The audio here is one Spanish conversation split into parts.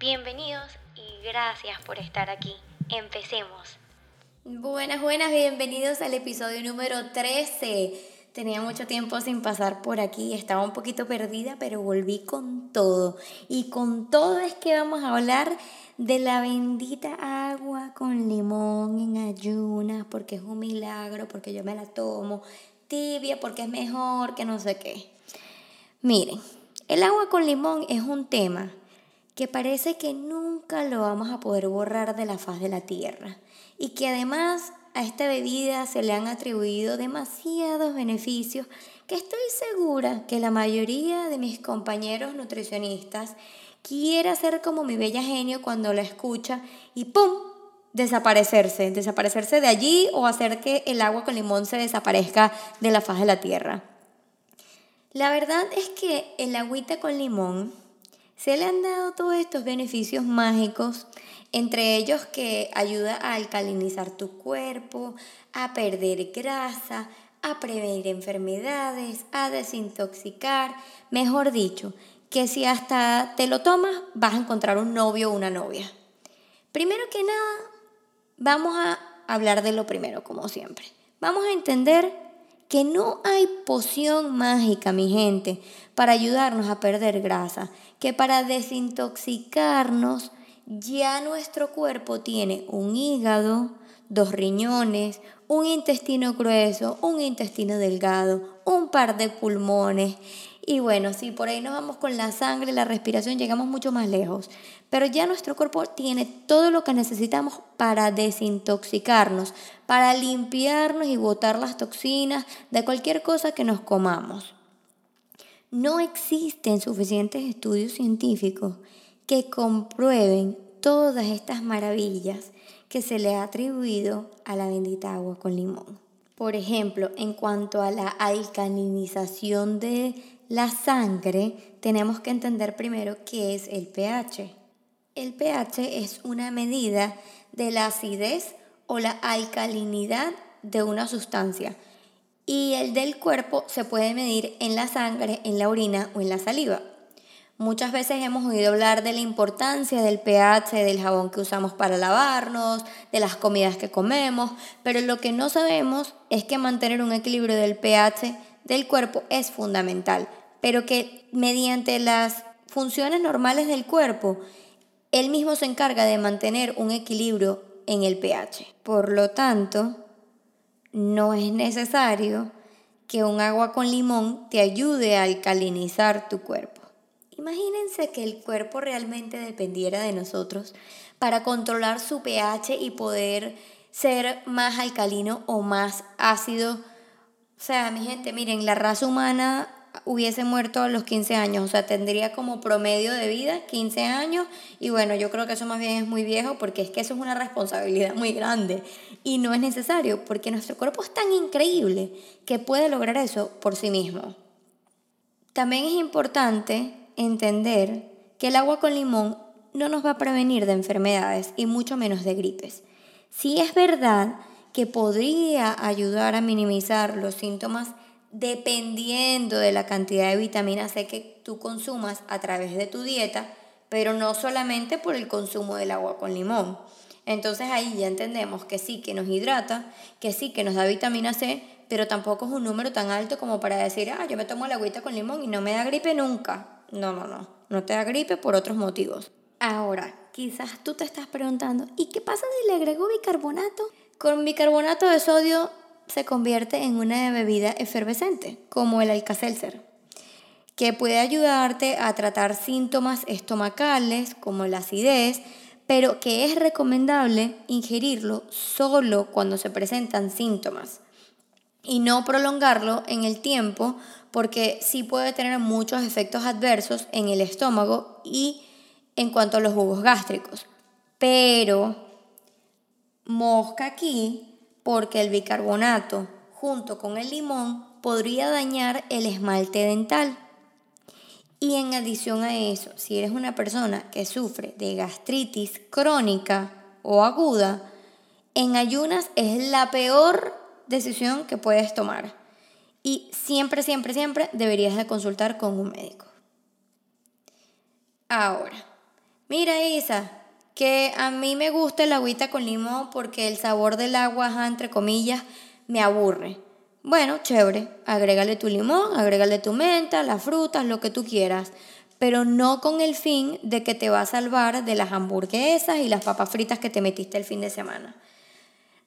Bienvenidos y gracias por estar aquí. Empecemos. Buenas, buenas, bienvenidos al episodio número 13. Tenía mucho tiempo sin pasar por aquí, estaba un poquito perdida, pero volví con todo. Y con todo es que vamos a hablar de la bendita agua con limón en ayunas, porque es un milagro, porque yo me la tomo tibia, porque es mejor, que no sé qué. Miren, el agua con limón es un tema que parece que nunca lo vamos a poder borrar de la faz de la tierra y que además a esta bebida se le han atribuido demasiados beneficios que estoy segura que la mayoría de mis compañeros nutricionistas quiere hacer como mi bella genio cuando la escucha y ¡pum! desaparecerse, desaparecerse de allí o hacer que el agua con limón se desaparezca de la faz de la tierra. La verdad es que el agüita con limón se le han dado todos estos beneficios mágicos, entre ellos que ayuda a alcalinizar tu cuerpo, a perder grasa, a prevenir enfermedades, a desintoxicar, mejor dicho, que si hasta te lo tomas vas a encontrar un novio o una novia. Primero que nada, vamos a hablar de lo primero, como siempre. Vamos a entender que no hay poción mágica, mi gente, para ayudarnos a perder grasa, que para desintoxicarnos ya nuestro cuerpo tiene un hígado, dos riñones, un intestino grueso, un intestino delgado, un par de pulmones. Y bueno, si por ahí nos vamos con la sangre, la respiración, llegamos mucho más lejos. Pero ya nuestro cuerpo tiene todo lo que necesitamos para desintoxicarnos, para limpiarnos y botar las toxinas de cualquier cosa que nos comamos. No existen suficientes estudios científicos que comprueben todas estas maravillas que se le ha atribuido a la bendita agua con limón. Por ejemplo, en cuanto a la alcalinización de la sangre, tenemos que entender primero qué es el pH. El pH es una medida de la acidez o la alcalinidad de una sustancia y el del cuerpo se puede medir en la sangre, en la orina o en la saliva. Muchas veces hemos oído hablar de la importancia del pH, del jabón que usamos para lavarnos, de las comidas que comemos, pero lo que no sabemos es que mantener un equilibrio del pH del cuerpo es fundamental, pero que mediante las funciones normales del cuerpo, él mismo se encarga de mantener un equilibrio en el pH. Por lo tanto, no es necesario que un agua con limón te ayude a alcalinizar tu cuerpo. Imagínense que el cuerpo realmente dependiera de nosotros para controlar su pH y poder ser más alcalino o más ácido. O sea, mi gente, miren, la raza humana hubiese muerto a los 15 años, o sea, tendría como promedio de vida 15 años y bueno, yo creo que eso más bien es muy viejo porque es que eso es una responsabilidad muy grande y no es necesario porque nuestro cuerpo es tan increíble que puede lograr eso por sí mismo. También es importante entender que el agua con limón no nos va a prevenir de enfermedades y mucho menos de gripes. Sí es verdad que podría ayudar a minimizar los síntomas dependiendo de la cantidad de vitamina C que tú consumas a través de tu dieta, pero no solamente por el consumo del agua con limón. Entonces ahí ya entendemos que sí que nos hidrata, que sí que nos da vitamina C, pero tampoco es un número tan alto como para decir, ah, yo me tomo la agüita con limón y no me da gripe nunca. No, no, no, no te da gripe por otros motivos. Ahora, quizás tú te estás preguntando, ¿y qué pasa si le agrego bicarbonato? Con bicarbonato de sodio se convierte en una bebida efervescente, como el Alka-Seltzer, que puede ayudarte a tratar síntomas estomacales como la acidez, pero que es recomendable ingerirlo solo cuando se presentan síntomas y no prolongarlo en el tiempo porque sí puede tener muchos efectos adversos en el estómago y en cuanto a los jugos gástricos. Pero mosca aquí porque el bicarbonato junto con el limón podría dañar el esmalte dental. Y en adición a eso, si eres una persona que sufre de gastritis crónica o aguda, en ayunas es la peor decisión que puedes tomar. Y siempre, siempre, siempre deberías de consultar con un médico. Ahora, mira Isa, que a mí me gusta el agüita con limón porque el sabor del agua, entre comillas, me aburre. Bueno, chévere, agrégale tu limón, agrégale tu menta, las frutas, lo que tú quieras, pero no con el fin de que te va a salvar de las hamburguesas y las papas fritas que te metiste el fin de semana.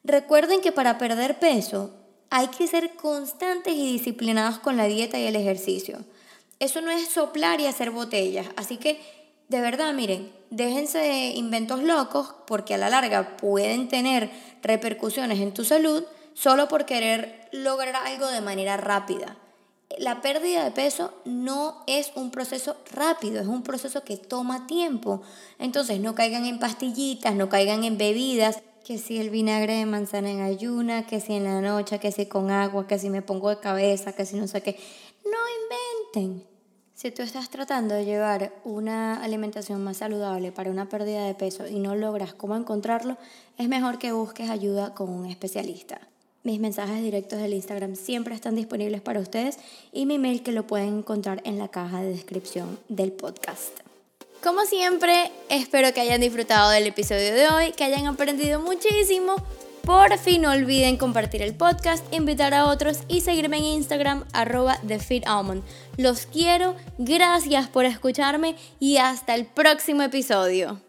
Recuerden que para perder peso hay que ser constantes y disciplinados con la dieta y el ejercicio. Eso no es soplar y hacer botellas, así que de verdad, miren, déjense de inventos locos porque a la larga pueden tener repercusiones en tu salud solo por querer lograr algo de manera rápida. La pérdida de peso no es un proceso rápido, es un proceso que toma tiempo. Entonces no caigan en pastillitas, no caigan en bebidas, que si el vinagre de manzana en ayuna, que si en la noche, que si con agua, que si me pongo de cabeza, que si no sé qué. No inventen. Si tú estás tratando de llevar una alimentación más saludable para una pérdida de peso y no logras cómo encontrarlo, es mejor que busques ayuda con un especialista. Mis mensajes directos del Instagram siempre están disponibles para ustedes y mi mail que lo pueden encontrar en la caja de descripción del podcast. Como siempre, espero que hayan disfrutado del episodio de hoy, que hayan aprendido muchísimo. Por fin no olviden compartir el podcast, invitar a otros y seguirme en Instagram arroba TheFitAlmond. Los quiero, gracias por escucharme y hasta el próximo episodio.